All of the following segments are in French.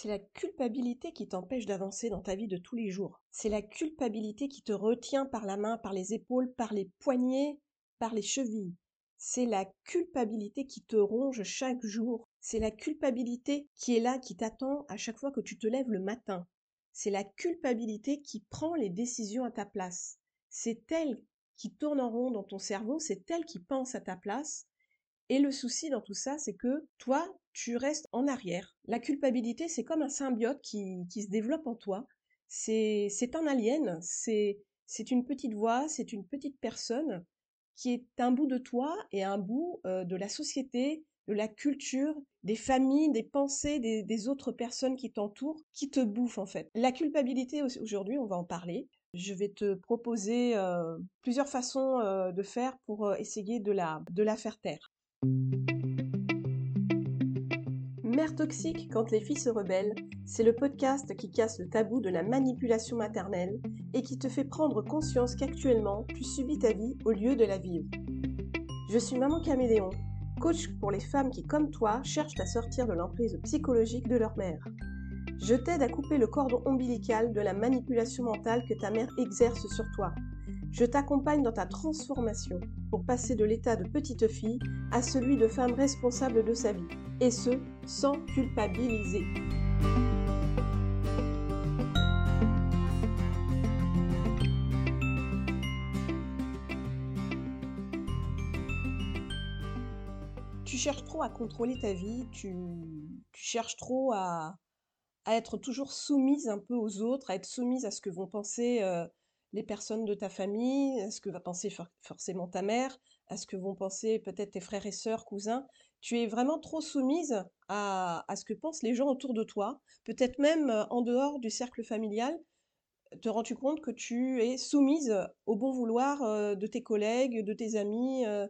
C'est la culpabilité qui t'empêche d'avancer dans ta vie de tous les jours. C'est la culpabilité qui te retient par la main, par les épaules, par les poignets, par les chevilles. C'est la culpabilité qui te ronge chaque jour. C'est la culpabilité qui est là, qui t'attend à chaque fois que tu te lèves le matin. C'est la culpabilité qui prend les décisions à ta place. C'est elle qui tourne en rond dans ton cerveau, c'est elle qui pense à ta place. Et le souci dans tout ça, c'est que toi, tu restes en arrière. La culpabilité, c'est comme un symbiote qui, qui se développe en toi. C'est, un alien, c'est, c'est une petite voix, c'est une petite personne qui est un bout de toi et un bout euh, de la société, de la culture, des familles, des pensées, des, des autres personnes qui t'entourent, qui te bouffent en fait. La culpabilité aujourd'hui, on va en parler. Je vais te proposer euh, plusieurs façons euh, de faire pour essayer de la, de la faire taire. Toxique quand les filles se rebellent, c'est le podcast qui casse le tabou de la manipulation maternelle et qui te fait prendre conscience qu'actuellement, tu subis ta vie au lieu de la vivre. Je suis Maman Caméléon, coach pour les femmes qui, comme toi, cherchent à sortir de l'emprise psychologique de leur mère. Je t'aide à couper le cordon ombilical de la manipulation mentale que ta mère exerce sur toi je t'accompagne dans ta transformation pour passer de l'état de petite fille à celui de femme responsable de sa vie, et ce, sans culpabiliser. Tu cherches trop à contrôler ta vie, tu, cherches trop à, être toujours soumise un peu aux autres, à être soumise à ce que vont penser euh, les personnes de ta famille, à ce que va penser forcément ta mère, à ce que vont penser peut-être tes frères et sœurs, cousins. Tu es vraiment trop soumise à, ce que pensent les gens autour de toi, peut-être même euh, en dehors du cercle familial. Te rends-tu compte que tu es soumise au bon vouloir euh, de tes collègues, de tes amis, euh,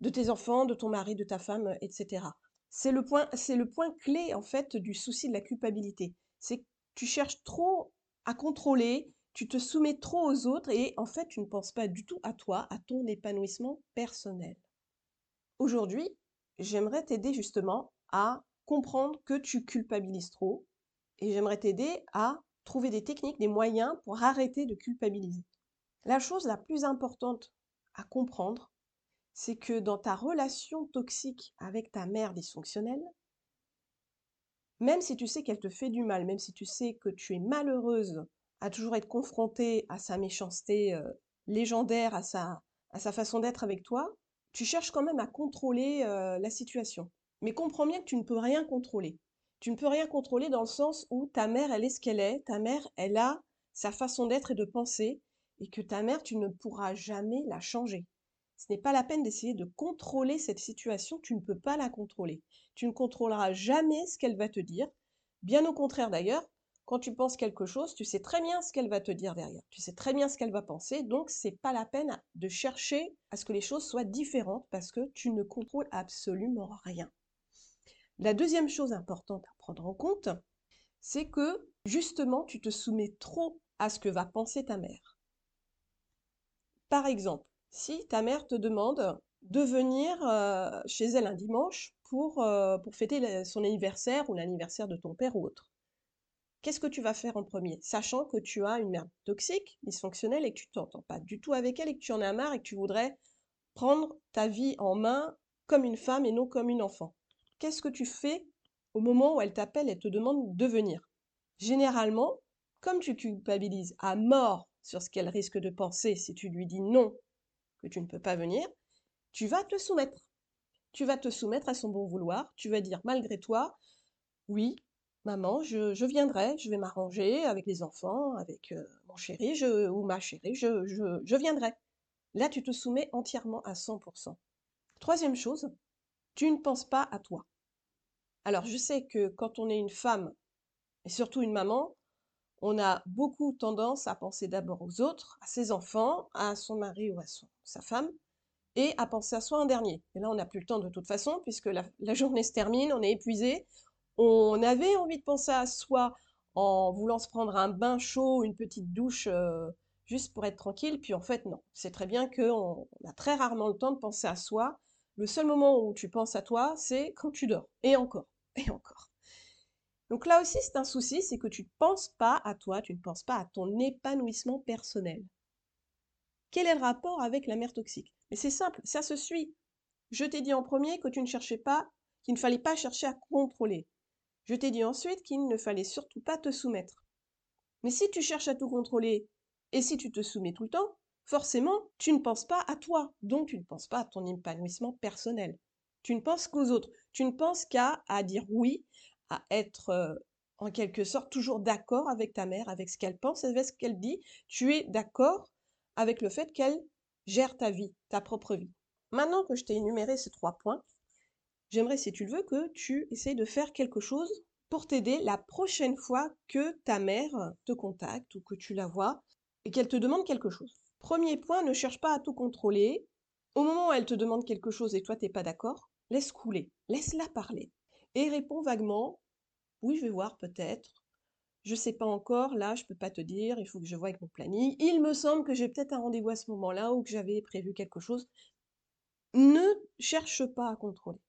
de tes enfants, de ton mari, de ta femme, etc. C'est le point, c'est le point clé en fait du souci de la culpabilité. C'est que tu cherches trop à contrôler, tu te soumets trop aux autres et en fait, tu ne penses pas du tout à toi, à ton épanouissement personnel. Aujourd'hui, j'aimerais t'aider justement à comprendre que tu culpabilises trop et j'aimerais t'aider à trouver des techniques, des moyens pour arrêter de culpabiliser. La chose la plus importante à comprendre, c'est que dans ta relation toxique avec ta mère dysfonctionnelle, même si tu sais qu'elle te fait du mal, même si tu sais que tu es malheureuse à toujours être confronté à sa méchanceté euh, légendaire, à sa façon d'être avec toi, tu cherches quand même à contrôler euh, la situation. Mais comprends bien que tu ne peux rien contrôler. Tu ne peux rien contrôler dans le sens où ta mère, elle est ce qu'elle est, ta mère, elle a sa façon d'être et de penser, et que ta mère, tu ne pourras jamais la changer. Ce n'est pas la peine d'essayer de contrôler cette situation, tu ne peux pas la contrôler. Tu ne contrôleras jamais ce qu'elle va te dire. Bien au contraire d'ailleurs, quand tu penses quelque chose, tu sais très bien ce qu'elle va te dire derrière. Tu sais très bien ce qu'elle va penser. Donc, c'est pas la peine de chercher à ce que les choses soient différentes parce que tu ne contrôles absolument rien. La deuxième chose importante à prendre en compte, c'est que justement, tu te soumets trop à ce que va penser ta mère. Par exemple, si ta mère te demande de venir euh, chez elle un dimanche pour, euh, pour fêter son anniversaire ou l'anniversaire de ton père ou autre qu'est-ce que tu vas faire en premier? Sachant que tu as une mère toxique, dysfonctionnelle et que tu t'entends pas du tout avec elle et que tu en as marre et que tu voudrais prendre ta vie en main comme une femme et non comme une enfant. Qu'est-ce que tu fais au moment où elle t'appelle et te demande de venir? Généralement, comme tu culpabilises à mort sur ce qu'elle risque de penser si tu lui dis non, que tu ne peux pas venir, tu vas te soumettre. Tu vas te soumettre à son bon vouloir, tu vas dire malgré toi, oui, Maman, je, viendrai, je vais m'arranger avec les enfants, avec euh, mon chéri je, ou ma chérie, je, viendrai. Là, tu te soumets entièrement à 100%. Troisième chose, tu ne penses pas à toi. Alors, je sais que quand on est une femme, et surtout une maman, on a beaucoup tendance à penser d'abord aux autres, à ses enfants, à son mari ou à sa femme, et à penser à soi en dernier. Et là, on n'a plus le temps de toute façon, puisque la, la journée se termine, on est épuisé, on avait envie de penser à soi en voulant se prendre un bain chaud, une petite douche euh, juste pour être tranquille, puis en fait non. C'est très bien qu'on a très rarement le temps de penser à soi. Le seul moment où tu penses à toi, c'est quand tu dors. Et encore, et encore. Donc là aussi, c'est un souci, c'est que tu ne penses pas à toi, tu ne penses pas à ton épanouissement personnel. Quel est le rapport avec la mère toxique? Mais c'est simple, ça se suit. Je t'ai dit en premier que tu ne cherchais pas, qu'il ne fallait pas chercher à contrôler. Je t'ai dit ensuite qu'il ne fallait surtout pas te soumettre. Mais si tu cherches à tout contrôler et si tu te soumets tout le temps, forcément, tu ne penses pas à toi, donc tu ne penses pas à ton épanouissement personnel. Tu ne penses qu'aux autres. Tu ne penses qu'à dire oui, à être euh, en quelque sorte toujours d'accord avec ta mère, avec ce qu'elle pense, avec ce qu'elle dit. Tu es d'accord avec le fait qu'elle gère ta vie, ta propre vie. Maintenant que je t'ai énuméré ces trois points, j'aimerais, si tu le veux, que tu essayes de faire quelque chose pour t'aider la prochaine fois que ta mère te contacte ou que tu la vois et qu'elle te demande quelque chose. Premier point, ne cherche pas à tout contrôler. Au moment où elle te demande quelque chose et toi t'es pas d'accord, laisse couler, laisse-la parler et réponds vaguement oui, je vais voir peut-être. Je sais pas encore, là, je peux pas te dire, il faut que je vois avec mon planning. Il me semble que j'ai peut-être un rendez-vous à ce moment-là ou que j'avais prévu quelque chose. Ne cherche pas à contrôler.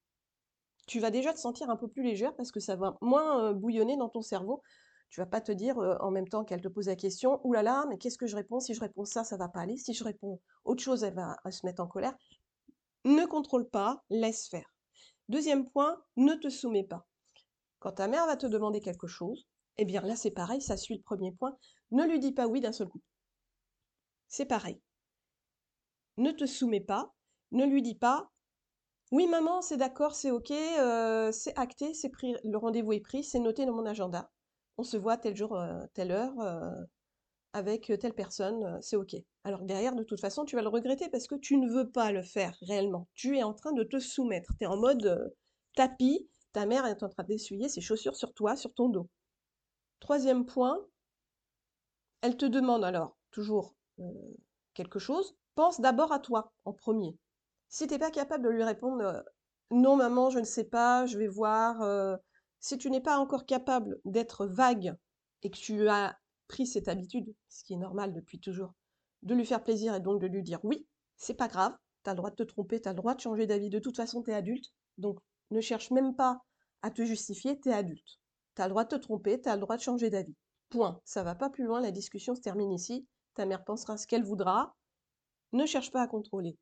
Tu vas déjà te sentir un peu plus légère parce que ça va moins bouillonner dans ton cerveau. Tu vas pas te dire en même temps qu'elle te pose la question, Ouh là là, mais qu'est-ce que je réponds? Si je réponds ça, ça va pas aller. Si je réponds autre chose, elle va se mettre en colère. Ne contrôle pas, laisse faire. Deuxième point, ne te soumets pas. Quand ta mère va te demander quelque chose, eh bien là c'est pareil, ça suit le premier point. Ne lui dis pas oui d'un seul coup. C'est pareil. Ne te soumets pas, ne lui dis pas oui maman, c'est d'accord, c'est ok, euh, c'est acté, c'est pris, le rendez-vous est pris, c'est noté dans mon agenda on se voit tel jour, euh, telle heure, euh, avec telle personne, c'est ok. Alors derrière, de toute façon, tu vas le regretter parce que tu ne veux pas le faire réellement. Tu es en train de te soumettre. Tu es en mode tapis. Ta mère est en train d'essuyer ses chaussures sur toi, sur ton dos. Troisième point, elle te demande alors toujours quelque chose. Pense d'abord à toi en premier. Si tu n'es pas capable de lui répondre non maman, je ne sais pas, je vais voir, si tu n'es pas encore capable d'être vague et que tu as pris cette habitude, ce qui est normal depuis toujours, de lui faire plaisir et donc de lui dire oui, c'est pas grave, tu as le droit de te tromper, tu as le droit de changer d'avis, de toute façon tu es adulte, donc ne cherche même pas à te justifier, tu es adulte. Tu as le droit de te tromper, tu as le droit de changer d'avis. Point. Ça va pas plus loin, la discussion se termine ici, ta mère pensera ce qu'elle voudra, ne cherche pas à contrôler.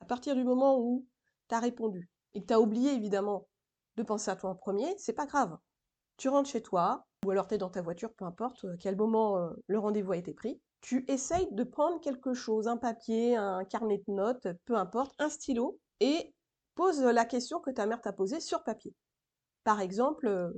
À partir du moment où tu as répondu et que tu as oublié évidemment de penser à toi en premier, c'est pas grave. Tu rentres chez toi, ou alors tu es dans ta voiture, peu importe à euh, quel moment euh, le rendez-vous a été pris. Tu essayes de prendre quelque chose, un papier, un carnet de notes, peu importe, un stylo, et pose la question que ta mère t'a posée sur papier. Par exemple, euh,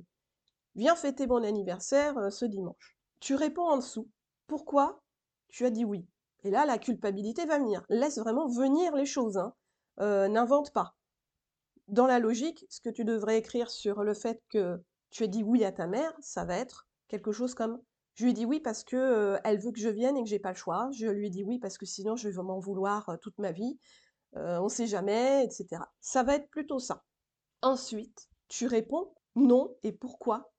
viens fêter mon anniversaire ce dimanche. Tu réponds en dessous. Pourquoi? Tu as dit oui Et là, la culpabilité va venir. Laisse vraiment venir les choses. Hein. N'invente pas dans la logique, ce que tu devrais écrire sur le fait que tu as dit oui à ta mère, ça va être quelque chose comme je lui ai dit oui parce que euh, elle veut que je vienne et que j'ai pas le choix. Je lui ai dit oui parce que sinon je vais m'en vouloir euh, toute ma vie. Euh, on sait jamais, etc. Ça va être plutôt ça. Ensuite, tu réponds non et pourquoi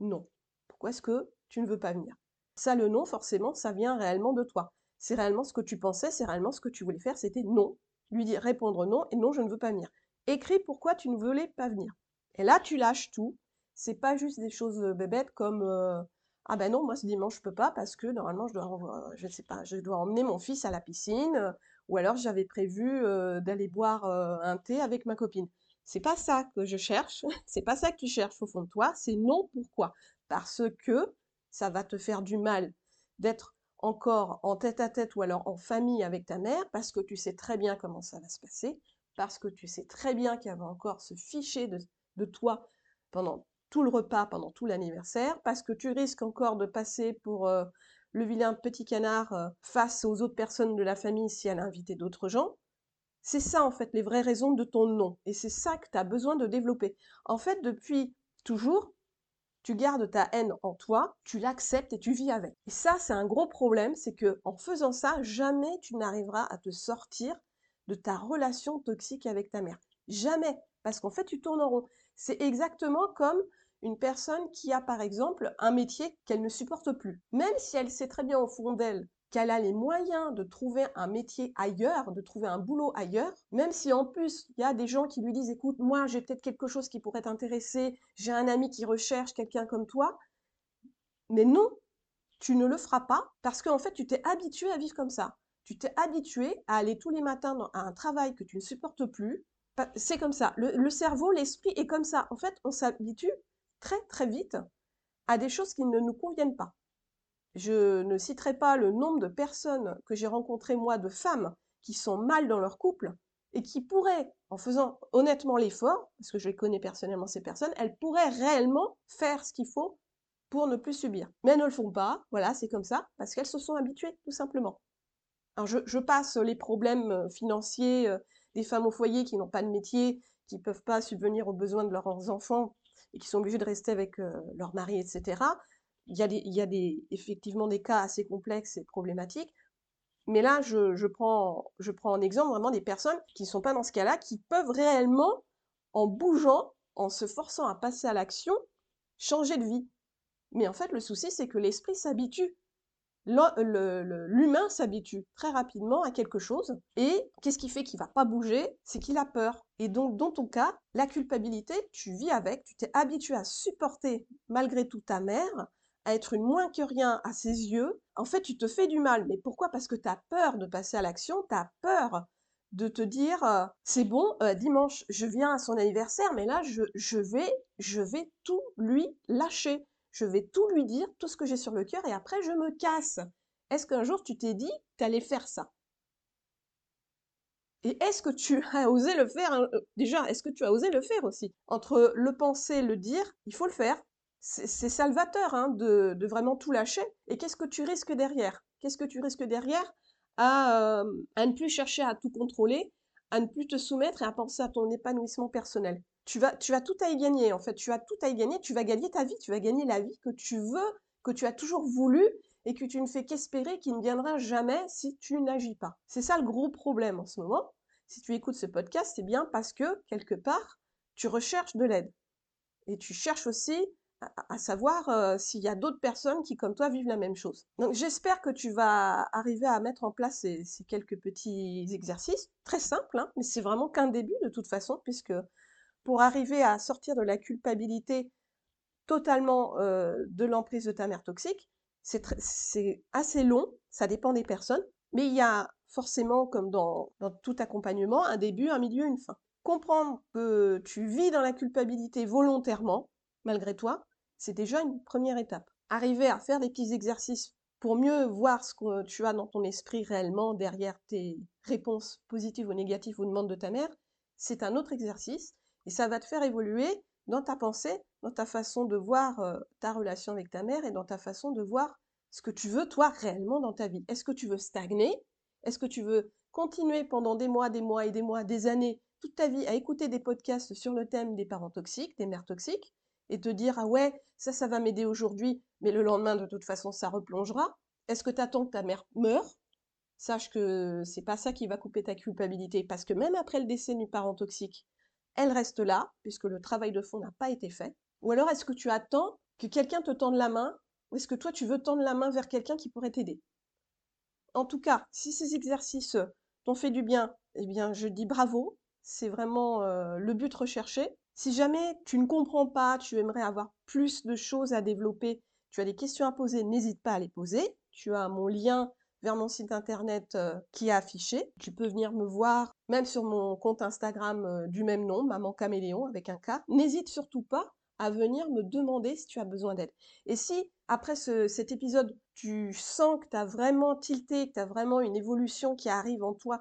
non. Pourquoi est-ce que tu ne veux pas venir? Ça, le non, forcément, ça vient réellement de toi. C'est réellement ce que tu pensais, c'est réellement ce que tu voulais faire, c'était non. Lui dire répondre non et non, je ne veux pas venir écris pourquoi tu ne voulais pas venir. Et là, tu lâches tout. C'est pas juste des choses bébêtes comme ah ben non, moi ce dimanche je peux pas parce que normalement je dois, je sais pas, je dois emmener mon fils à la piscine ou alors j'avais prévu d'aller boire un thé avec ma copine. C'est pas ça que je cherche, c'est pas ça que tu cherches au fond de toi, c'est non pourquoi? Parce que ça va te faire du mal d'être encore en tête à tête ou alors en famille avec ta mère parce que tu sais très bien comment ça va se passer, parce que tu sais très bien qu'il y avait encore ce fichier de, toi pendant tout le repas, pendant tout l'anniversaire, parce que tu risques encore de passer pour euh, le vilain petit canard euh, face aux autres personnes de la famille si elle a invité d'autres gens. C'est ça en fait les vraies raisons de ton nom. Et c'est ça que tu as besoin de développer. En fait, depuis toujours, tu gardes ta haine en toi, tu l'acceptes et tu vis avec. Et ça, c'est un gros problème, c'est que en faisant ça, jamais tu n'arriveras à te sortir de ta relation toxique avec ta mère. Jamais. Parce qu'en fait, tu tournes en rond. C'est exactement comme une personne qui a, par exemple, un métier qu'elle ne supporte plus. Même si elle sait très bien au fond d'elle qu'elle a les moyens de trouver un métier ailleurs, de trouver un boulot ailleurs, même si en plus il y a des gens qui lui disent écoute, moi j'ai peut-être quelque chose qui pourrait t'intéresser, j'ai un ami qui recherche quelqu'un comme toi, mais non, tu ne le feras pas parce qu'en fait tu t'es habitué à vivre comme ça. Tu t'es habitué à aller tous les matins à un travail que tu ne supportes plus. C'est comme ça. Le, cerveau, l'esprit est comme ça. En fait, on s'habitue très très vite à des choses qui ne nous conviennent pas. Je ne citerai pas le nombre de personnes que j'ai rencontrées, moi, de femmes qui sont mal dans leur couple et qui pourraient, en faisant honnêtement l'effort, parce que je les connais personnellement ces personnes, elles pourraient réellement faire ce qu'il faut pour ne plus subir. Mais elles ne le font pas, voilà, c'est comme ça, parce qu'elles se sont habituées, tout simplement. Alors je, passe les problèmes euh, financiers euh, des femmes au foyer qui n'ont pas de métier, qui ne peuvent pas subvenir aux besoins de leurs enfants et qui sont obligés de rester avec euh, leur mari, etc. Il y a, des, il y a des, effectivement des cas assez complexes et problématiques. Mais là, je, je, prends, je prends en exemple vraiment des personnes qui ne sont pas dans ce cas-là, qui peuvent réellement, en bougeant, en se forçant à passer à l'action, changer de vie. Mais en fait, le souci, c'est que l'esprit s'habitue l'humain s'habitue très rapidement à quelque chose et qu'est-ce qui fait qu'il va pas bouger? C'est qu'il a peur. Et donc, dans ton cas, la culpabilité, tu vis avec, tu t'es habitué à supporter malgré tout ta mère, à être une moins que rien à ses yeux. En fait, tu te fais du mal. Mais pourquoi? Parce que tu as peur de passer à l'action, tu as peur de te dire euh, c'est bon, euh, dimanche, je viens à son anniversaire, mais là, je, je, vais, je vais tout lui lâcher je vais tout lui dire, tout ce que j'ai sur le cœur, et après je me casse. Est-ce qu'un jour tu t'es dit que tu allais faire ça? Et est-ce que tu as osé le faire euh, Déjà, est-ce que tu as osé le faire aussi? Entre le penser, le dire, il faut le faire. C'est salvateur hein, de, vraiment tout lâcher. Et qu'est-ce que tu risques derrière? Qu'est-ce que tu risques derrière? À, euh, à ne plus chercher à tout contrôler, à ne plus te soumettre et à penser à ton épanouissement personnel tu vas, tu as tout à y gagner, en fait. Tu as tout à y gagner, tu vas gagner ta vie, tu vas gagner la vie que tu veux, que tu as toujours voulu et que tu ne fais qu'espérer qu'il ne viendra jamais si tu n'agis pas. C'est ça le gros problème en ce moment. Si tu écoutes ce podcast, c'est bien parce que, quelque part, tu recherches de l'aide. Et tu cherches aussi à, savoir euh, s'il y a d'autres personnes qui, comme toi, vivent la même chose. Donc j'espère que tu vas arriver à mettre en place ces, quelques petits exercices, très simples, hein, mais c'est vraiment qu'un début de toute façon, puisque pour arriver à sortir de la culpabilité totalement de l'emprise de ta mère toxique, c'est assez long, ça dépend des personnes, mais il y a forcément, comme dans, tout accompagnement, un début, un milieu, une fin. Comprendre que tu vis dans la culpabilité volontairement, malgré toi, c'est déjà une première étape. Arriver à faire des petits exercices pour mieux voir ce que tu as dans ton esprit réellement derrière tes réponses positives ou négatives aux demandes de ta mère, c'est un autre exercice. Et ça va te faire évoluer dans ta pensée, dans ta façon de voir euh, ta relation avec ta mère et dans ta façon de voir ce que tu veux toi réellement dans ta vie. Est-ce que tu veux stagner? Est-ce que tu veux continuer pendant des mois, des mois et des mois, des années, toute ta vie à écouter des podcasts sur le thème des parents toxiques, des mères toxiques, et te dire ah ouais, ça, ça va m'aider aujourd'hui, mais le lendemain, de toute façon, ça replongera. Est-ce que tu attends que ta mère meure? Sache que c'est pas ça qui va couper ta culpabilité, parce que même après le décès du parent toxique, elle reste là, puisque le travail de fond n'a pas été fait. Ou alors est-ce que tu attends que quelqu'un te tende la main, ou est-ce que toi tu veux tendre la main vers quelqu'un qui pourrait t'aider? En tout cas, si ces exercices t'ont fait du bien, eh bien je dis bravo, c'est vraiment euh, le but recherché. Si jamais tu ne comprends pas, tu aimerais avoir plus de choses à développer, tu as des questions à poser, n'hésite pas à les poser. Tu as mon lien vers mon site internet euh, qui est affiché. Tu peux venir me voir même sur mon compte Instagram euh, du même nom, Maman Caméléon avec un K. N'hésite surtout pas à venir me demander si tu as besoin d'aide. Et si, après cet épisode, tu sens que tu as vraiment tilté, que tu as vraiment une évolution qui arrive en toi,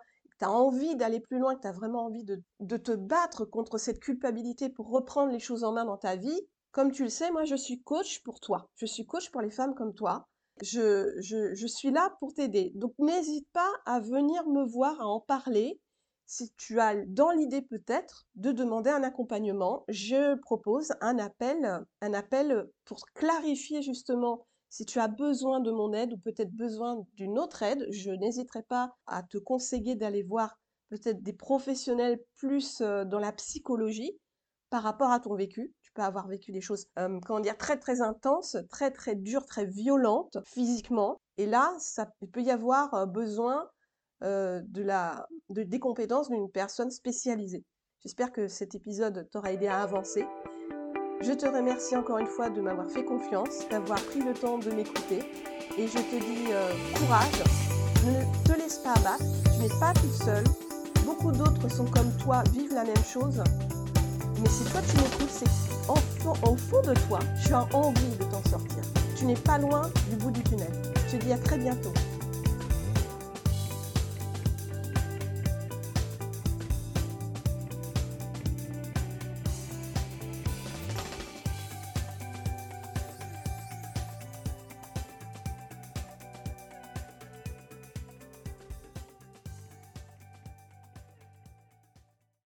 envie d'aller plus loin, que tu as vraiment envie de, de te battre contre cette culpabilité pour reprendre les choses en main dans ta vie, comme tu le sais, moi je suis coach pour toi. Je suis coach pour les femmes comme toi je, je, je suis là pour t'aider. Donc n'hésite pas à venir me voir, à en parler. Si tu as dans l'idée peut-être de demander un accompagnement, je propose un appel, un appel pour clarifier justement si tu as besoin de mon aide ou peut-être besoin d'une autre aide, je n'hésiterai pas à te conseiller d'aller voir peut-être des professionnels plus dans la psychologie par rapport à ton vécu peux avoir vécu des choses, comment dire, très très intenses, très très dures, très violentes physiquement. Et là, ça il peut y avoir, besoin, de la de des compétences d'une personne spécialisée. J'espère que cet épisode t'aura aidé à avancer. Je te remercie encore une fois de m'avoir fait confiance, d'avoir pris le temps de m'écouter et je te dis, heu, courage, ne te laisse pas abattre, tu n'es pas toute seule. Beaucoup d'autres sont comme toi, vivent la même chose. Mais si toi tu m'écoutes, c'est fond, au fond de toi, tu as envie de t'en sortir. Tu n'es pas loin du bout du tunnel. Je te dis à très bientôt.